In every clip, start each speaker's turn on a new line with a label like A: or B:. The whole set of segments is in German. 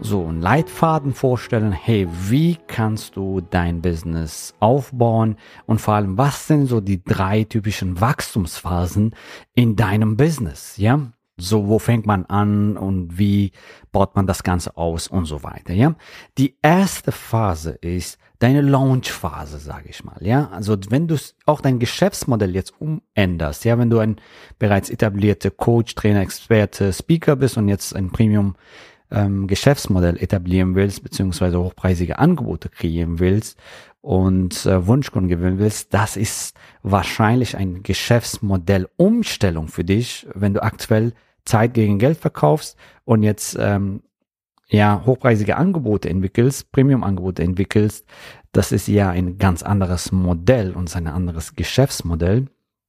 A: so einen Leitfaden vorstellen. Hey, wie kannst du dein Business aufbauen? Und vor allem, was sind so die drei typischen Wachstumsphasen in deinem Business? Ja, so, wo fängt man an und wie baut man das Ganze aus und so weiter, ja? Die erste Phase ist deine Launch-Phase, sage ich mal, ja? Also, wenn du auch dein Geschäftsmodell jetzt umänderst, ja, wenn du ein bereits etablierter Coach, Trainer, Experte, Speaker bist und jetzt ein Premium ähm, Geschäftsmodell etablieren willst, beziehungsweise hochpreisige Angebote kreieren willst und äh, Wunschkunden gewinnen willst, das ist wahrscheinlich ein Geschäftsmodellumstellung für dich, wenn du aktuell Zeit gegen Geld verkaufst und jetzt ähm, ja hochpreisige Angebote entwickelst, Premium-Angebote entwickelst, das ist ja ein ganz anderes Modell und ein anderes Geschäftsmodell.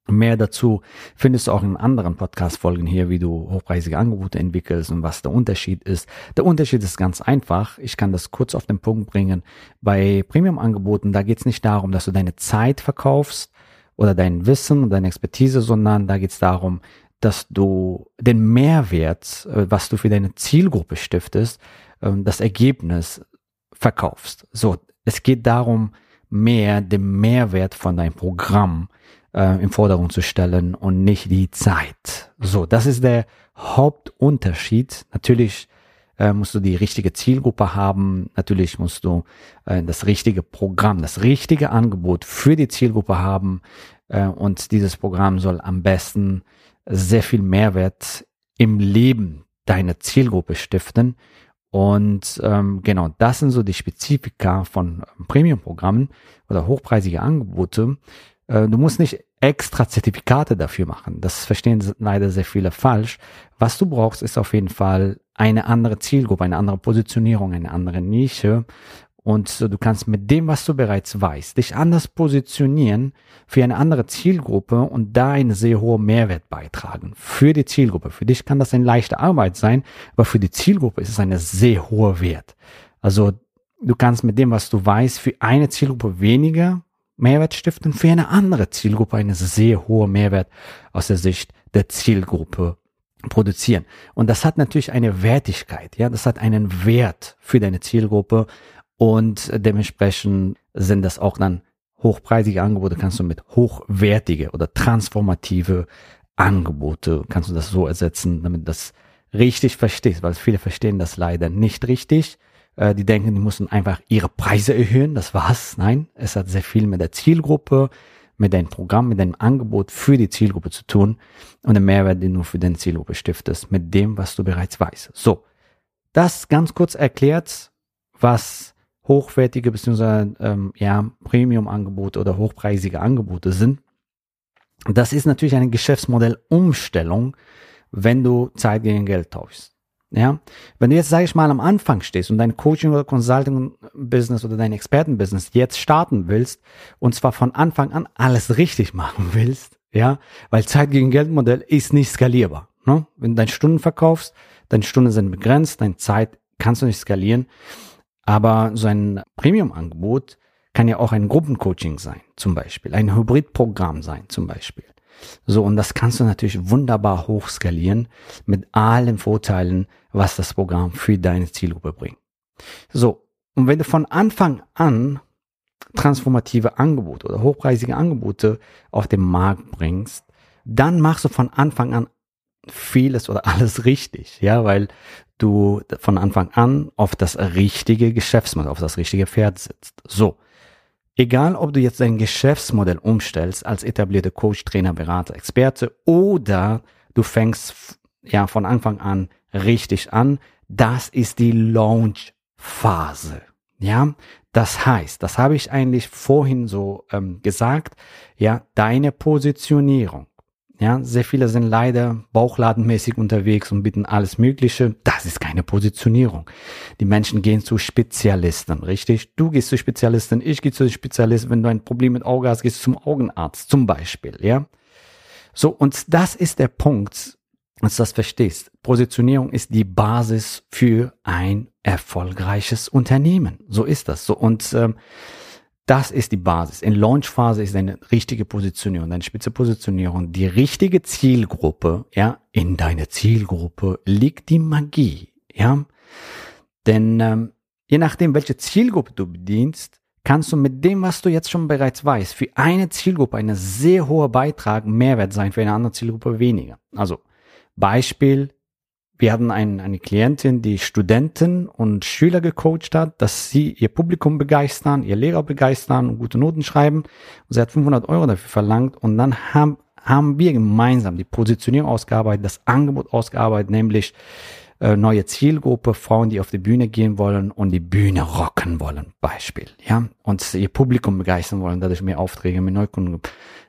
A: Mehr dazu findest du auch in anderen Podcast-Folgen hier, wie du hochpreisige Angebote entwickelst und was der Unterschied ist. Der Unterschied ist ganz einfach. Ich kann das kurz auf den Punkt bringen. Bei Premium-Angeboten, da geht es nicht darum, dass du deine Zeit verkaufst oder dein Wissen und deine Expertise, sondern da geht es darum, dass du den Mehrwert, äh, was du für deine Zielgruppe stiftest, ähm, das Ergebnis verkaufst. So, es geht darum, mehr den Mehrwert von deinem Programm äh, im Vordergrund zu stellen und nicht die Zeit. So, das ist der Hauptunterschied. Natürlich äh, musst du die richtige Zielgruppe haben. Natürlich musst du äh, das richtige Programm, das richtige Angebot für die Zielgruppe haben. Äh, und dieses Programm soll am besten sehr viel Mehrwert im Leben deiner Zielgruppe stiften. Und ähm, genau, das sind so die Spezifika von Premium-Programmen oder hochpreisige Angebote. Äh, du musst nicht extra Zertifikate dafür machen. Das verstehen leider sehr viele falsch. Was du brauchst, ist auf jeden Fall eine andere Zielgruppe, eine andere Positionierung, eine andere Nische und du kannst mit dem, was du bereits weißt, dich anders positionieren für eine andere Zielgruppe und da einen sehr hohen Mehrwert beitragen. Für die Zielgruppe. Für dich kann das eine leichte Arbeit sein, aber für die Zielgruppe ist es eine sehr hohe Wert. Also du kannst mit dem, was du weißt, für eine Zielgruppe weniger Mehrwert stiften, für eine andere Zielgruppe eine sehr hohe Mehrwert aus der Sicht der Zielgruppe produzieren. Und das hat natürlich eine Wertigkeit, ja, das hat einen Wert für deine Zielgruppe und dementsprechend sind das auch dann hochpreisige Angebote, kannst du mit hochwertige oder transformative Angebote, kannst du das so ersetzen, damit du das richtig verstehst, weil viele verstehen das leider nicht richtig. Äh, die denken, die müssen einfach ihre Preise erhöhen, das war's. Nein, es hat sehr viel mit der Zielgruppe, mit deinem Programm, mit deinem Angebot für die Zielgruppe zu tun und den Mehrwert, den du für deine Zielgruppe stiftest, mit dem, was du bereits weißt. So, das ganz kurz erklärt, was hochwertige bzw. Ähm, ja, Premium-Angebote oder hochpreisige Angebote sind. Das ist natürlich eine Geschäftsmodellumstellung, wenn du Zeit gegen Geld tauschst. Ja, wenn du jetzt, sage ich mal, am Anfang stehst und dein Coaching oder Consulting-Business oder dein Experten-Business jetzt starten willst und zwar von Anfang an alles richtig machen willst, ja, weil Zeit gegen Geld-Modell ist nicht skalierbar. Ne? Wenn du deine Stunden verkaufst, deine Stunden sind begrenzt, deine Zeit kannst du nicht skalieren. Aber so ein Premium-Angebot kann ja auch ein Gruppencoaching sein, zum Beispiel, ein Hybridprogramm sein, zum Beispiel. So, und das kannst du natürlich wunderbar hochskalieren mit allen Vorteilen, was das Programm für deine Zielgruppe bringt. So, und wenn du von Anfang an transformative Angebote oder hochpreisige Angebote auf den Markt bringst, dann machst du von Anfang an vieles oder alles richtig, ja, weil du von Anfang an auf das richtige Geschäftsmodell, auf das richtige Pferd sitzt. So. Egal, ob du jetzt dein Geschäftsmodell umstellst als etablierte Coach, Trainer, Berater, Experte oder du fängst ja von Anfang an richtig an, das ist die Launch-Phase. Ja, das heißt, das habe ich eigentlich vorhin so ähm, gesagt, ja, deine Positionierung. Ja, sehr viele sind leider bauchladenmäßig unterwegs und bieten alles Mögliche. Das ist keine Positionierung. Die Menschen gehen zu Spezialisten, richtig? Du gehst zu Spezialisten, ich gehe zu Spezialisten. Wenn du ein Problem mit Auge hast, gehst du zum Augenarzt, zum Beispiel, ja? So, und das ist der Punkt, dass du das verstehst. Positionierung ist die Basis für ein erfolgreiches Unternehmen. So ist das. So, und ähm, das ist die Basis. In Launchphase ist eine richtige Positionierung, eine spitze Positionierung, die richtige Zielgruppe, ja, in deiner Zielgruppe liegt die Magie, ja. Denn ähm, je nachdem, welche Zielgruppe du bedienst, kannst du mit dem, was du jetzt schon bereits weißt, für eine Zielgruppe eine sehr hohe Beitrag, Mehrwert sein, für eine andere Zielgruppe weniger. Also Beispiel, wir hatten ein, eine Klientin, die Studenten und Schüler gecoacht hat, dass sie ihr Publikum begeistern, ihr Lehrer begeistern und gute Noten schreiben. Und sie hat 500 Euro dafür verlangt und dann haben, haben wir gemeinsam die Positionierung ausgearbeitet, das Angebot ausgearbeitet, nämlich äh, neue Zielgruppe, Frauen, die auf die Bühne gehen wollen und die Bühne rocken wollen, Beispiel, ja, und ihr Publikum begeistern wollen, dadurch mehr Aufträge, mehr Neukunden,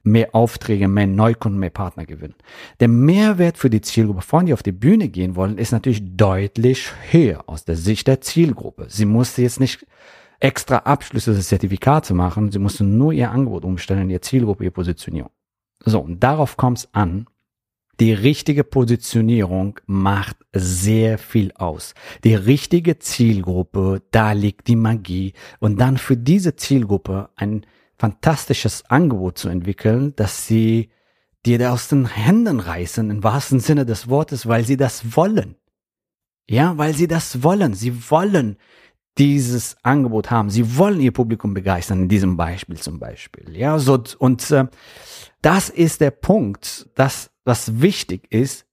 A: mehr Aufträge, mehr Neukunden, mehr Partner gewinnen. Der Mehrwert für die Zielgruppe, Frauen, die auf die Bühne gehen wollen, ist natürlich deutlich höher aus der Sicht der Zielgruppe. Sie musste jetzt nicht extra Abschlüsse, Zertifikate machen, sie musste nur ihr Angebot umstellen, ihr Zielgruppe, ihr Positionierung. So, und darauf kommt es an, die richtige Positionierung macht sehr viel aus. Die richtige Zielgruppe, da liegt die Magie. Und dann für diese Zielgruppe ein fantastisches Angebot zu entwickeln, dass sie dir aus den Händen reißen, im wahrsten Sinne des Wortes, weil sie das wollen. Ja, weil sie das wollen. Sie wollen dieses Angebot haben. Sie wollen ihr Publikum begeistern, in diesem Beispiel zum Beispiel. Ja, so, und äh, das ist der Punkt, dass was wichtig ist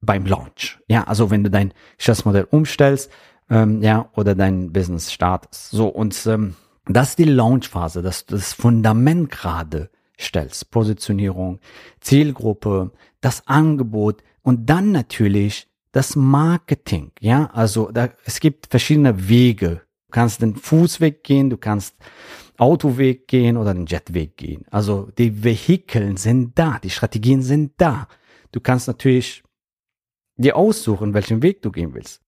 A: beim Launch. Ja, also wenn du dein Geschäftsmodell umstellst, ähm, ja, oder dein Business startest. So, und ähm, das ist die Launchphase, dass du das Fundament gerade stellst. Positionierung, Zielgruppe, das Angebot und dann natürlich das Marketing. Ja, also da, es gibt verschiedene Wege. Du kannst den Fußweg gehen, du kannst Autoweg gehen oder den Jetweg gehen. Also die Vehikeln sind da, die Strategien sind da. Du kannst natürlich dir aussuchen, welchen Weg du gehen willst.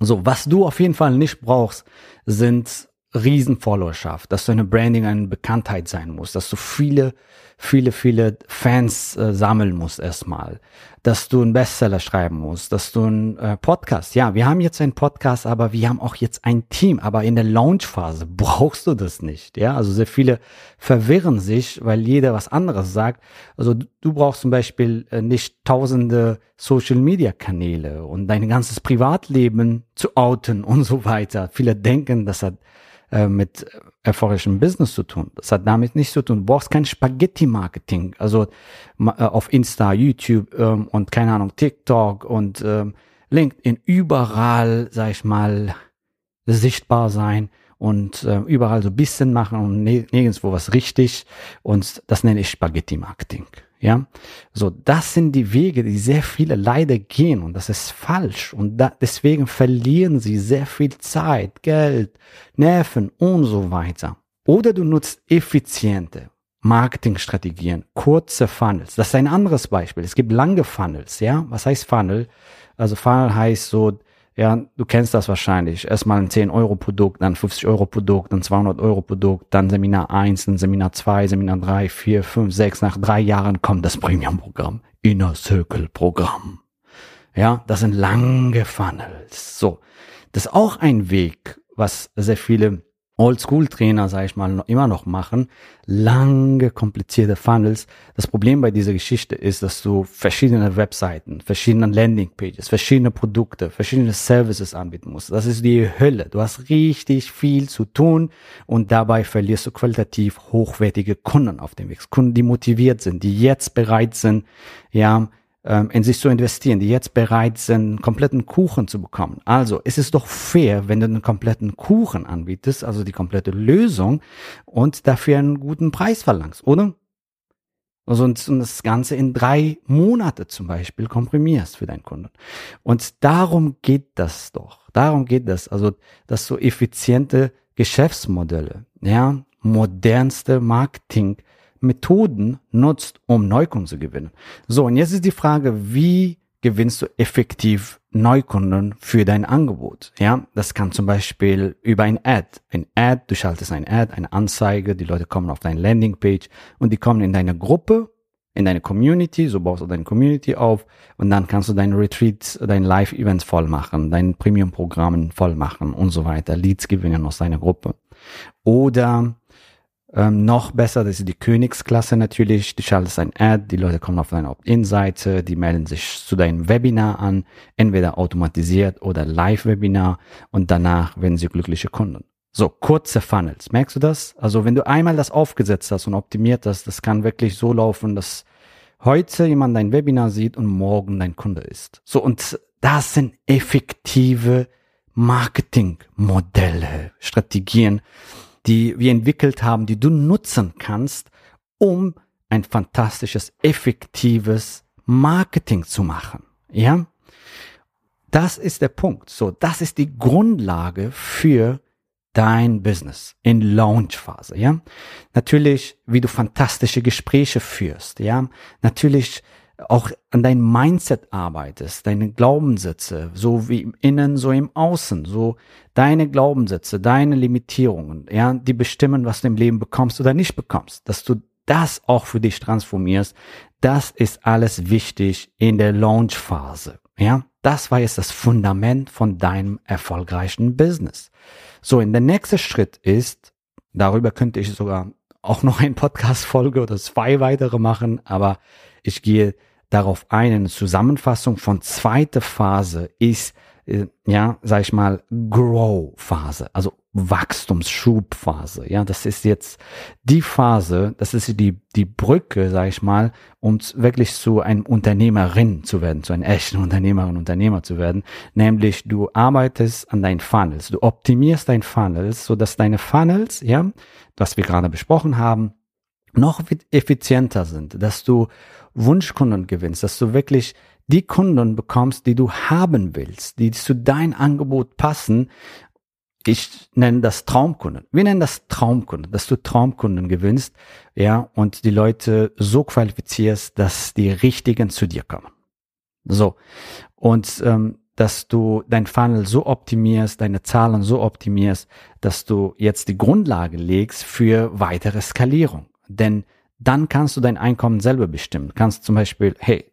A: So, was du auf jeden Fall nicht brauchst, sind Riesenfollowerschaft, dass du eine Branding, eine Bekanntheit sein muss, dass du viele, viele, viele Fans äh, sammeln musst erstmal, dass du einen Bestseller schreiben musst, dass du einen äh, Podcast, ja, wir haben jetzt einen Podcast, aber wir haben auch jetzt ein Team, aber in der Launchphase brauchst du das nicht, ja, also sehr viele verwirren sich, weil jeder was anderes sagt, also du, brauchst zum Beispiel äh, nicht tausende Social Media Kanäle und dein ganzes Privatleben zu outen und so weiter. Viele denken, das hat äh, mit erfolgreichem Business zu tun. Das hat damit nichts zu tun. Du brauchst kein Spaghetti-Marketing, also äh, auf Insta, YouTube ähm, und keine Ahnung, TikTok und ähm, LinkedIn, überall, sag ich mal, sichtbar sein und äh, überall so bisschen machen und nirgendwo was richtig und das nenne ich Spaghetti-Marketing. Ja, so das sind die Wege, die sehr viele leider gehen und das ist falsch und da, deswegen verlieren sie sehr viel Zeit, Geld, Nerven und so weiter. Oder du nutzt effiziente Marketingstrategien, kurze Funnels. Das ist ein anderes Beispiel. Es gibt lange Funnels, ja. Was heißt Funnel? Also Funnel heißt so ja, du kennst das wahrscheinlich. Erstmal ein 10-Euro-Produkt, dann 50-Euro-Produkt, dann 200-Euro-Produkt, dann Seminar 1, dann Seminar 2, Seminar 3, 4, 5, 6. Nach drei Jahren kommt das Premium-Programm. Inner Circle-Programm. Ja, das sind lange Funnels. So. Das ist auch ein Weg, was sehr viele Oldschool-Trainer, sage ich mal, immer noch machen, lange, komplizierte Funnels. Das Problem bei dieser Geschichte ist, dass du verschiedene Webseiten, verschiedene Landingpages, verschiedene Produkte, verschiedene Services anbieten musst. Das ist die Hölle. Du hast richtig viel zu tun und dabei verlierst du qualitativ hochwertige Kunden auf dem Weg. Kunden, die motiviert sind, die jetzt bereit sind, ja, in sich zu investieren, die jetzt bereit sind, einen kompletten Kuchen zu bekommen. Also es ist doch fair, wenn du einen kompletten Kuchen anbietest, also die komplette Lösung und dafür einen guten Preis verlangst, oder? Also und, und das Ganze in drei Monate zum Beispiel komprimierst für deinen Kunden. Und darum geht das doch. Darum geht das. Also, dass so effiziente Geschäftsmodelle, ja, modernste Marketingmethoden nutzt, um Neukunden zu gewinnen. So, und jetzt ist die Frage, wie gewinnst du effektiv Neukunden für dein Angebot. Ja, das kann zum Beispiel über ein Ad. Ein Ad, du schaltest ein Ad, eine Anzeige, die Leute kommen auf deine Landingpage und die kommen in deine Gruppe, in deine Community, so baust du deine Community auf und dann kannst du deine Retreats, deine Live-Events voll machen, dein Premium-Programmen voll machen und so weiter, Leads gewinnen aus deiner Gruppe. Oder ähm, noch besser, das ist die Königsklasse natürlich. Du schaltest ein Ad, die Leute kommen auf deine Opt-in-Seite, die melden sich zu deinem Webinar an, entweder automatisiert oder Live-Webinar und danach werden sie glückliche Kunden. So, kurze Funnels. Merkst du das? Also, wenn du einmal das aufgesetzt hast und optimiert hast, das kann wirklich so laufen, dass heute jemand dein Webinar sieht und morgen dein Kunde ist. So, und das sind effektive Marketingmodelle, Strategien, die wir entwickelt haben, die du nutzen kannst, um ein fantastisches, effektives Marketing zu machen. Ja? Das ist der Punkt. So, das ist die Grundlage für dein Business in Launchphase, ja. Natürlich, wie du fantastische Gespräche führst, ja. Natürlich auch an dein Mindset arbeitest, deine Glaubenssätze, so wie im Innen, so im Außen, so deine Glaubenssätze, deine Limitierungen, ja, die bestimmen, was du im Leben bekommst oder nicht bekommst, dass du das auch für dich transformierst, das ist alles wichtig in der Launchphase, ja. Das war jetzt das Fundament von deinem erfolgreichen Business. So, in der nächste Schritt ist, darüber könnte ich sogar auch noch ein Podcast-Folge oder zwei weitere machen, aber ich gehe darauf ein. Eine Zusammenfassung von zweiter Phase ist, äh, ja, sag ich mal, Grow-Phase, also Wachstumsschubphase. Ja, das ist jetzt die Phase, das ist die, die Brücke, sag ich mal, um wirklich zu einem Unternehmerin zu werden, zu einer echten Unternehmerin, Unternehmer zu werden. Nämlich du arbeitest an deinen Funnels, du optimierst dein Funnels, so dass deine Funnels, ja, was wir gerade besprochen haben, noch effizienter sind, dass du Wunschkunden gewinnst, dass du wirklich die Kunden bekommst, die du haben willst, die zu dein Angebot passen. Ich nenne das Traumkunden. Wir nennen das Traumkunden, dass du Traumkunden gewinnst, ja, und die Leute so qualifizierst, dass die richtigen zu dir kommen. So. Und ähm, dass du dein Funnel so optimierst, deine Zahlen so optimierst, dass du jetzt die Grundlage legst für weitere Skalierung. Denn dann kannst du dein Einkommen selber bestimmen. Kannst zum Beispiel, hey,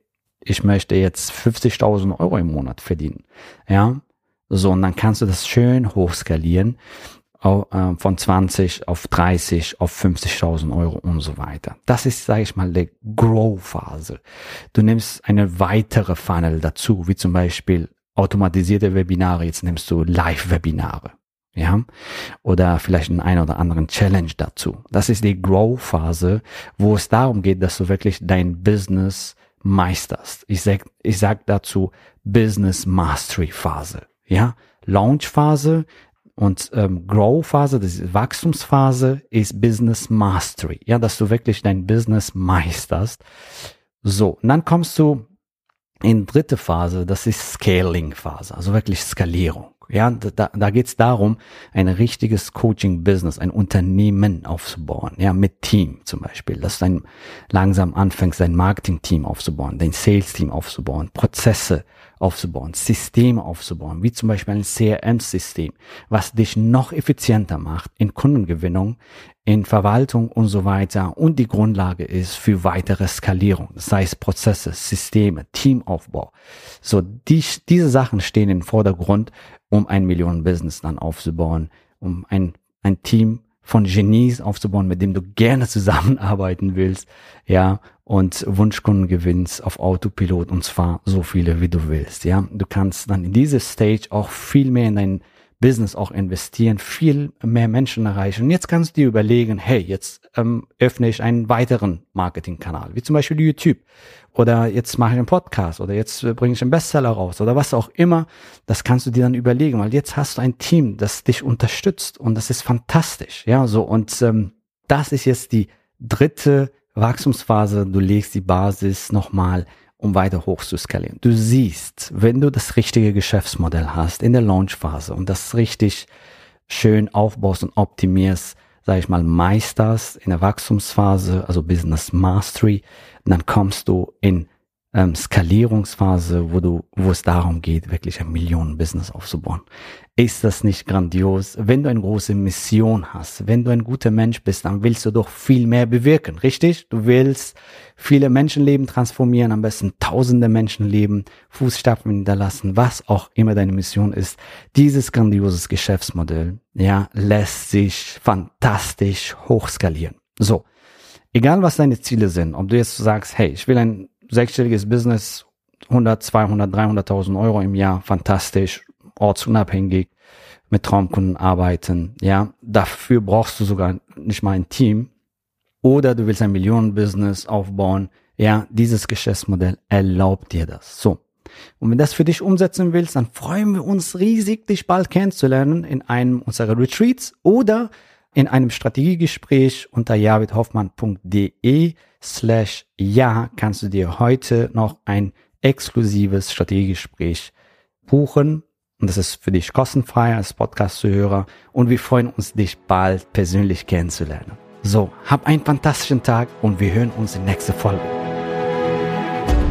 A: ich möchte jetzt 50.000 Euro im Monat verdienen. Ja, so, und dann kannst du das schön hochskalieren äh, von 20 auf 30 auf 50.000 Euro und so weiter. Das ist, sage ich mal, die Grow-Phase. Du nimmst eine weitere Funnel dazu, wie zum Beispiel automatisierte Webinare. Jetzt nimmst du Live-Webinare ja, oder vielleicht einen ein oder anderen Challenge dazu. Das ist die Grow-Phase, wo es darum geht, dass du wirklich dein Business meisterst. Ich sag, ich sag dazu Business Mastery Phase, ja, Launch Phase und ähm, Grow Phase, das ist Wachstumsphase, ist Business Mastery, ja, dass du wirklich dein Business meisterst. So, und dann kommst du in dritte Phase, das ist Scaling Phase, also wirklich Skalierung. Ja, da, da geht es darum, ein richtiges Coaching-Business, ein Unternehmen aufzubauen, ja, mit Team zum Beispiel, dass du langsam anfängst, dein Marketing-Team aufzubauen, dein Sales-Team aufzubauen, Prozesse aufzubauen, Systeme aufzubauen, wie zum Beispiel ein CRM-System, was dich noch effizienter macht in Kundengewinnung, in Verwaltung und so weiter und die Grundlage ist für weitere Skalierung, das heißt Prozesse, Systeme, Teamaufbau. So, die, diese Sachen stehen im Vordergrund, um ein Millionen-Business dann aufzubauen, um ein, ein Team von Genies aufzubauen, mit dem du gerne zusammenarbeiten willst, ja, und Wunschkunden gewinnst auf Autopilot und zwar so viele wie du willst, ja. Du kannst dann in dieser Stage auch viel mehr in dein Business auch investieren, viel mehr Menschen erreichen. Und jetzt kannst du dir überlegen, hey, jetzt ähm, öffne ich einen weiteren Marketingkanal, wie zum Beispiel YouTube. Oder jetzt mache ich einen Podcast oder jetzt äh, bringe ich einen Bestseller raus oder was auch immer. Das kannst du dir dann überlegen, weil jetzt hast du ein Team, das dich unterstützt und das ist fantastisch. Ja, so und ähm, das ist jetzt die dritte Wachstumsphase. Du legst die Basis nochmal um weiter hoch zu skalieren. Du siehst, wenn du das richtige Geschäftsmodell hast in der Launchphase und das richtig schön aufbaust und optimierst, sage ich mal, meisterst in der Wachstumsphase, also Business Mastery, dann kommst du in ähm, Skalierungsphase, wo du, wo es darum geht, wirklich ein Millionen-Business aufzubauen. Ist das nicht grandios? Wenn du eine große Mission hast, wenn du ein guter Mensch bist, dann willst du doch viel mehr bewirken, richtig? Du willst viele Menschenleben transformieren, am besten tausende Menschenleben, Fußstapfen hinterlassen, was auch immer deine Mission ist. Dieses grandioses Geschäftsmodell, ja, lässt sich fantastisch hochskalieren. So. Egal was deine Ziele sind, ob du jetzt sagst, hey, ich will ein sechsstelliges Business, 100, 200, 300.000 Euro im Jahr, fantastisch, ortsunabhängig, mit Traumkunden arbeiten, ja, dafür brauchst du sogar nicht mal ein Team. Oder du willst ein Millionenbusiness aufbauen, ja, dieses Geschäftsmodell erlaubt dir das. So. Und wenn das für dich umsetzen willst, dann freuen wir uns riesig, dich bald kennenzulernen in einem unserer Retreats oder in einem Strategiegespräch unter javidhoffmann.de slash ja kannst du dir heute noch ein exklusives Strategiegespräch buchen. Und das ist für dich kostenfrei als Podcast-Zuhörer. Und wir freuen uns, dich bald persönlich kennenzulernen. So, hab einen fantastischen Tag und wir hören uns in nächster Folge.